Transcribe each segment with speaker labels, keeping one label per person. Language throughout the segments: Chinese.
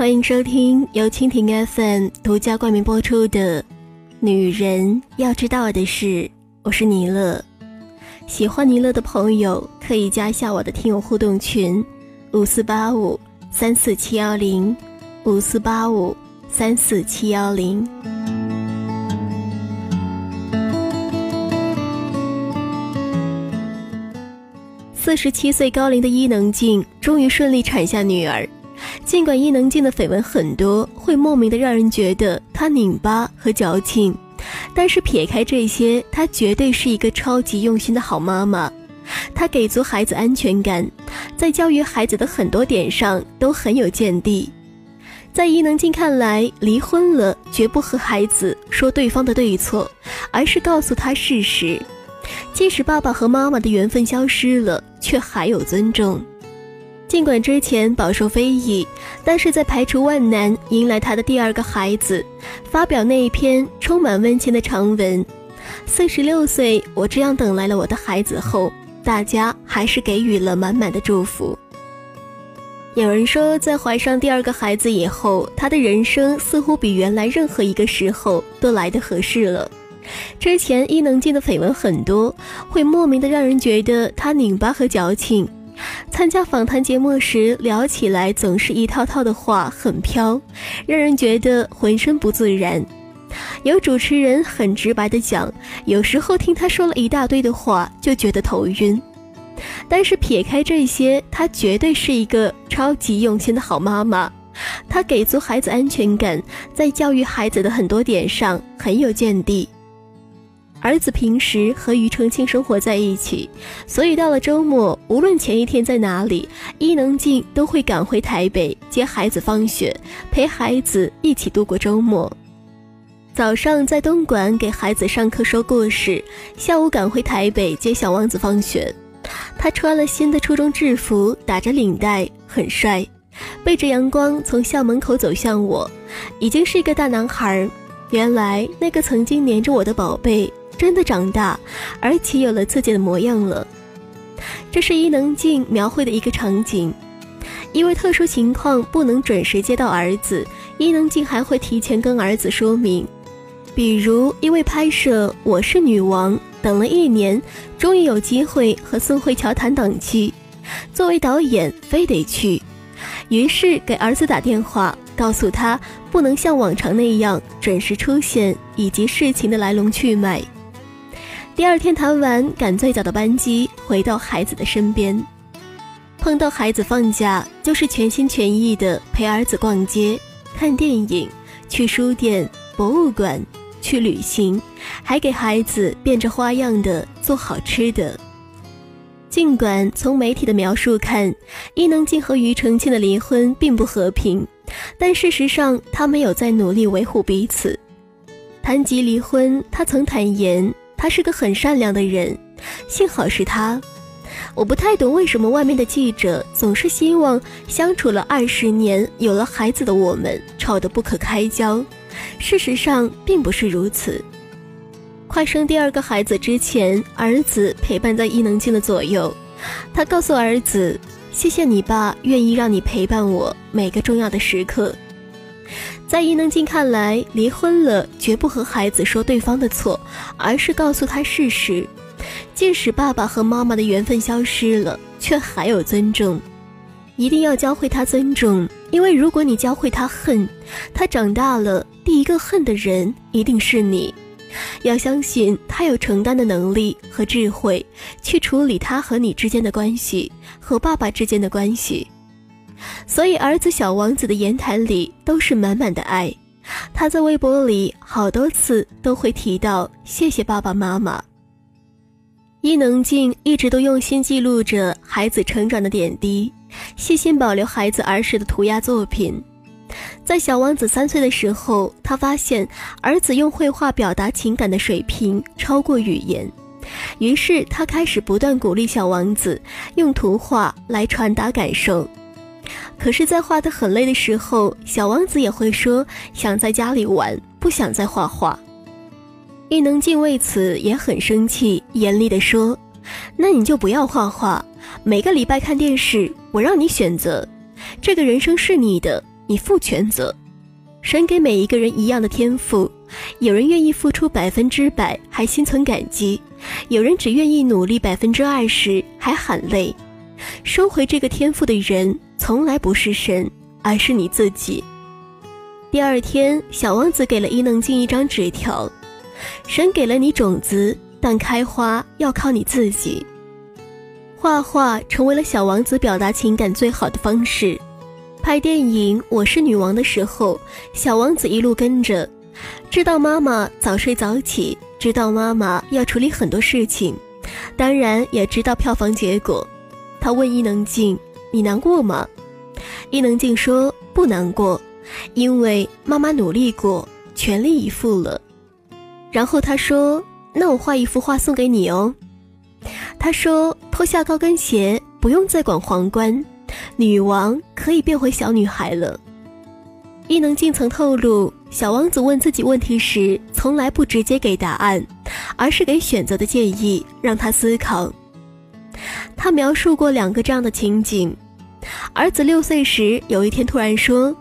Speaker 1: 欢迎收听由蜻蜓 FM 独家冠名播出的《女人要知道的事》，我是尼乐。喜欢尼乐的朋友可以加一下我的听友互动群：五四八五三四七幺零，五四八五三四七幺零。四十七岁高龄的伊能静终于顺利产下女儿。尽管伊能静的绯闻很多，会莫名的让人觉得她拧巴和矫情，但是撇开这些，她绝对是一个超级用心的好妈妈。她给足孩子安全感，在教育孩子的很多点上都很有见地。在伊能静看来，离婚了绝不和孩子说对方的对错，而是告诉他事实。即使爸爸和妈妈的缘分消失了，却还有尊重。尽管之前饱受非议，但是在排除万难迎来他的第二个孩子，发表那一篇充满温情的长文。四十六岁，我这样等来了我的孩子后，大家还是给予了满满的祝福。有人说，在怀上第二个孩子以后，他的人生似乎比原来任何一个时候都来得合适了。之前伊能静的绯闻很多，会莫名的让人觉得她拧巴和矫情。参加访谈节目时，聊起来总是一套套的话，很飘，让人觉得浑身不自然。有主持人很直白的讲，有时候听他说了一大堆的话，就觉得头晕。但是撇开这些，她绝对是一个超级用心的好妈妈。她给足孩子安全感，在教育孩子的很多点上很有见地。儿子平时和庾澄庆生活在一起，所以到了周末，无论前一天在哪里，伊能静都会赶回台北接孩子放学，陪孩子一起度过周末。早上在东莞给孩子上课说故事，下午赶回台北接小王子放学。他穿了新的初中制服，打着领带，很帅，背着阳光从校门口走向我，已经是一个大男孩。原来那个曾经黏着我的宝贝。真的长大，而且有了自己的模样了。这是伊能静描绘的一个场景。因为特殊情况不能准时接到儿子，伊能静还会提前跟儿子说明。比如因为拍摄《我是女王》，等了一年，终于有机会和宋慧乔谈档期。作为导演，非得去，于是给儿子打电话，告诉他不能像往常那样准时出现，以及事情的来龙去脉。第二天谈完，赶最早的班机回到孩子的身边。碰到孩子放假，就是全心全意的陪儿子逛街、看电影、去书店、博物馆、去旅行，还给孩子变着花样的做好吃的。尽管从媒体的描述看，伊能静和庾澄庆的离婚并不和平，但事实上，他没有在努力维护彼此。谈及离婚，他曾坦言。他是个很善良的人，幸好是他。我不太懂为什么外面的记者总是希望相处了二十年、有了孩子的我们吵得不可开交。事实上并不是如此。快生第二个孩子之前，儿子陪伴在伊能静的左右，他告诉儿子：“谢谢你爸，愿意让你陪伴我每个重要的时刻。”在伊能静看来，离婚了绝不和孩子说对方的错，而是告诉他事实。即使爸爸和妈妈的缘分消失了，却还有尊重，一定要教会他尊重。因为如果你教会他恨，他长大了第一个恨的人一定是你。要相信他有承担的能力和智慧，去处理他和你之间的关系，和爸爸之间的关系。所以，儿子小王子的言谈里都是满满的爱。他在微博里好多次都会提到“谢谢爸爸妈妈”。伊能静一直都用心记录着孩子成长的点滴，细心保留孩子儿时的涂鸦作品。在小王子三岁的时候，他发现儿子用绘画表达情感的水平超过语言，于是他开始不断鼓励小王子用图画来传达感受。可是，在画得很累的时候，小王子也会说想在家里玩，不想再画画。伊能静为此也很生气，严厉地说：“那你就不要画画，每个礼拜看电视，我让你选择。这个人生是你的，你负全责。神给每一个人一样的天赋，有人愿意付出百分之百还心存感激，有人只愿意努力百分之二十还喊累。收回这个天赋的人，从来不是神，而是你自己。第二天，小王子给了伊能静一张纸条：神给了你种子，但开花要靠你自己。画画成为了小王子表达情感最好的方式。拍电影《我是女王》的时候，小王子一路跟着，知道妈妈早睡早起，知道妈妈要处理很多事情，当然也知道票房结果。他问伊能静：“你难过吗？”伊能静说：“不难过，因为妈妈努力过，全力以赴了。”然后他说：“那我画一幅画送给你哦。”他说：“脱下高跟鞋，不用再管皇冠。”女王可以变回小女孩了。伊能静曾透露，小王子问自己问题时，从来不直接给答案，而是给选择的建议，让他思考。他描述过两个这样的情景：儿子六岁时，有一天突然说：“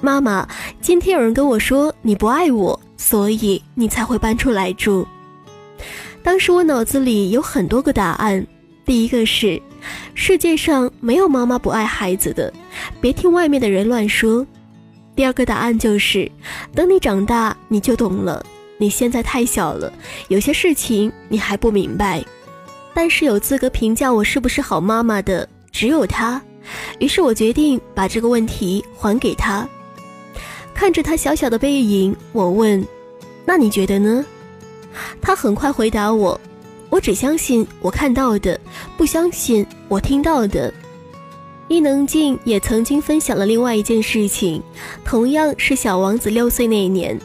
Speaker 1: 妈妈，今天有人跟我说你不爱我，所以你才会搬出来住。”当时我脑子里有很多个答案，第一个是。世界上没有妈妈不爱孩子的，别听外面的人乱说。第二个答案就是，等你长大你就懂了。你现在太小了，有些事情你还不明白。但是有资格评价我是不是好妈妈的只有他。于是我决定把这个问题还给他。看着他小小的背影，我问：“那你觉得呢？”他很快回答我。我只相信我看到的，不相信我听到的。伊能静也曾经分享了另外一件事情，同样是小王子六岁那一年，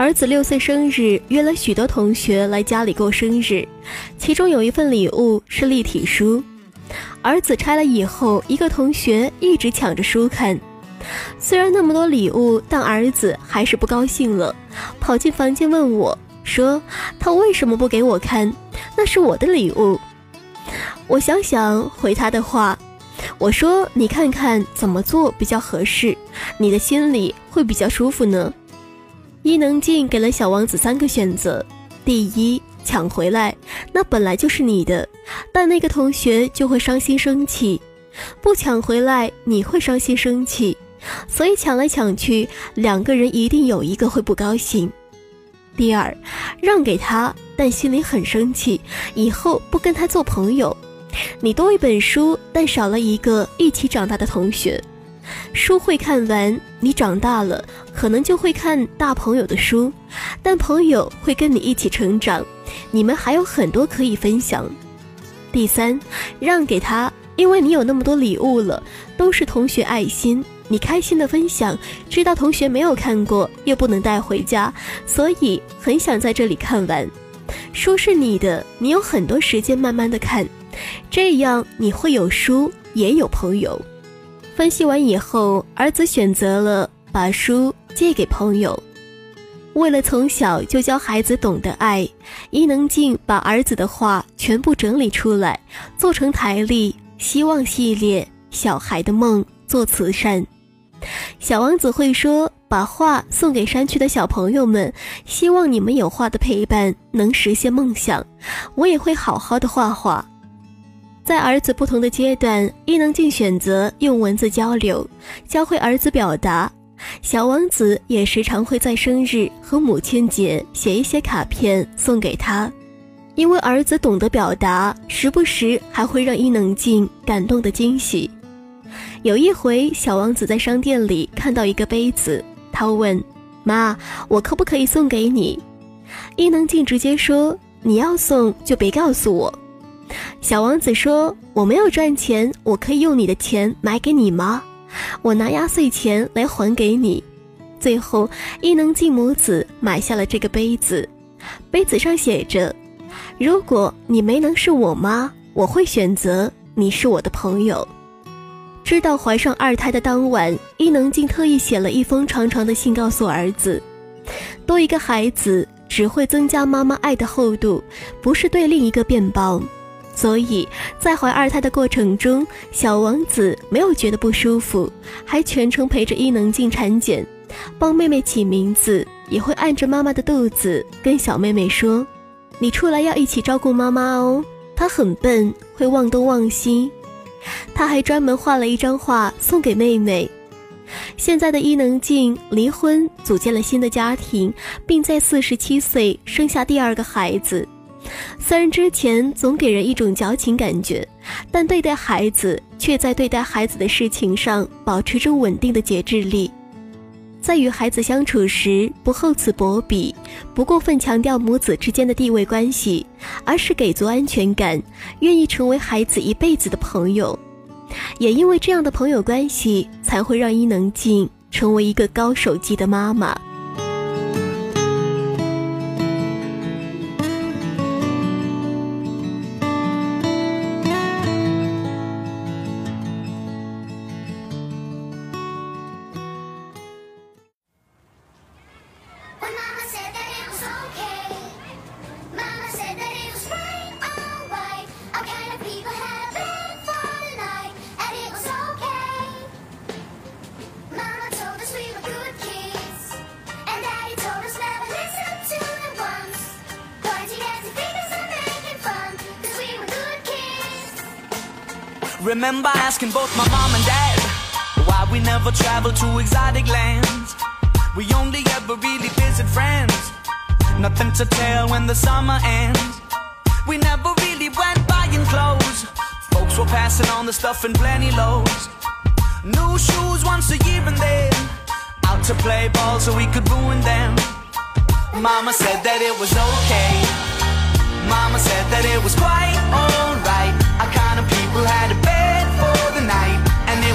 Speaker 1: 儿子六岁生日，约了许多同学来家里过生日，其中有一份礼物是立体书，儿子拆了以后，一个同学一直抢着书看，虽然那么多礼物，但儿子还是不高兴了，跑进房间问我。说他为什么不给我看？那是我的礼物。我想想回他的话，我说你看看怎么做比较合适，你的心里会比较舒服呢。伊能静给了小王子三个选择：第一，抢回来，那本来就是你的，但那个同学就会伤心生气；不抢回来，你会伤心生气，所以抢来抢去，两个人一定有一个会不高兴。第二，让给他，但心里很生气，以后不跟他做朋友。你多一本书，但少了一个一起长大的同学。书会看完，你长大了，可能就会看大朋友的书，但朋友会跟你一起成长，你们还有很多可以分享。第三，让给他，因为你有那么多礼物了，都是同学爱心。你开心的分享，知道同学没有看过，又不能带回家，所以很想在这里看完。书是你的，你有很多时间慢慢的看，这样你会有书，也有朋友。分析完以后，儿子选择了把书借给朋友。为了从小就教孩子懂得爱，伊能静把儿子的话全部整理出来，做成台历、希望系列、小孩的梦、做慈善。小王子会说：“把画送给山区的小朋友们，希望你们有画的陪伴，能实现梦想。我也会好好的画画。”在儿子不同的阶段，伊能静选择用文字交流，教会儿子表达。小王子也时常会在生日和母亲节写一些卡片送给他，因为儿子懂得表达，时不时还会让伊能静感动的惊喜。有一回，小王子在商店里看到一个杯子，他问：“妈，我可不可以送给你？”伊能静直接说：“你要送就别告诉我。”小王子说：“我没有赚钱，我可以用你的钱买给你吗？我拿压岁钱来还给你。”最后，伊能静母子买下了这个杯子，杯子上写着：“如果你没能是我妈，我会选择你是我的朋友。”知道怀上二胎的当晚，伊能静特意写了一封长长的信，告诉儿子：多一个孩子只会增加妈妈爱的厚度，不是对另一个变薄。所以在怀二胎的过程中，小王子没有觉得不舒服，还全程陪着伊能静产检，帮妹妹起名字，也会按着妈妈的肚子跟小妹妹说：“你出来要一起照顾妈妈哦。”她很笨，会忘东忘西。他还专门画了一张画送给妹妹。现在的伊能静离婚，组建了新的家庭，并在四十七岁生下第二个孩子。虽然之前总给人一种矫情感觉，但对待孩子却在对待孩子的事情上保持着稳定的节制力。在与孩子相处时，不厚此薄彼，不过分强调母子之间的地位关系，而是给足安全感，愿意成为孩子一辈子的朋友。也因为这样的朋友关系，才会让伊能静成为一个高手级的妈妈。
Speaker 2: Remember asking both my mom and dad why we never traveled to exotic lands. We only ever really visit friends. Nothing to tell when the summer ends. We never really went buying clothes. Folks were passing on the stuff in plenty loads. New shoes once a year and then out to play ball so we could ruin them. Mama said that it was okay. Mama said that it was quite alright. Our kind of people had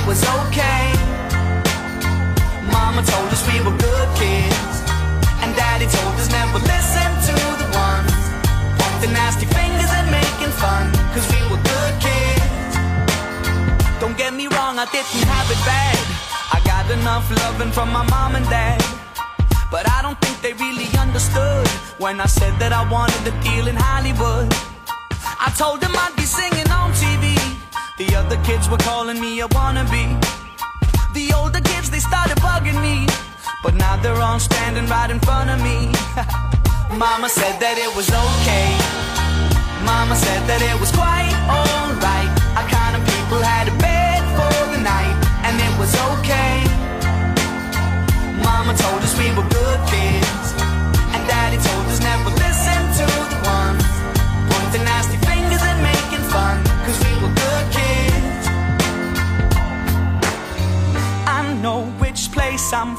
Speaker 2: was okay. Mama told us we were good kids, and Daddy told us never listen to the ones pointing nasty fingers and making fun, cause we were good kids. Don't get me wrong, I didn't have it bad. I got enough loving from my mom and dad. But I don't think they really understood when I said that I wanted a deal in Hollywood. I told them I'd be singing on TV the other kids were calling me a wannabe. The older kids, they started bugging me. But now they're all standing right in front of me. Mama said that it was okay. Mama said that it was quite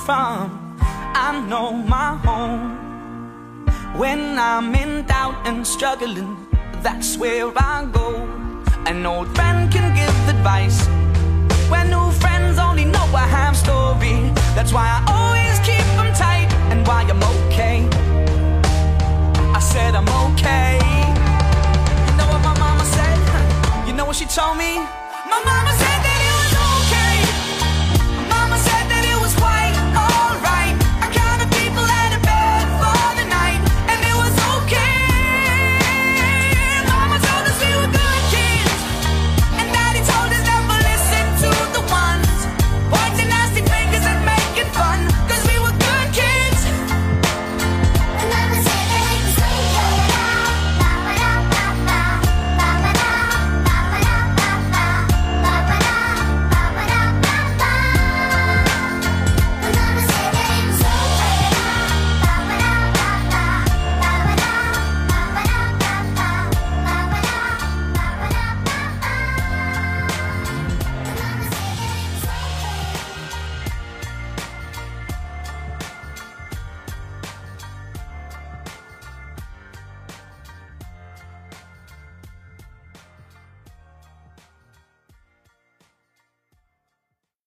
Speaker 2: from, I know my home. When I'm in doubt and struggling, that's where I go. An old friend can give advice. When new friends only know a half story, that's why I always keep them tight and why I'm okay. I said I'm okay. You know what my mama said? You know what she told me?
Speaker 3: My mama
Speaker 2: said.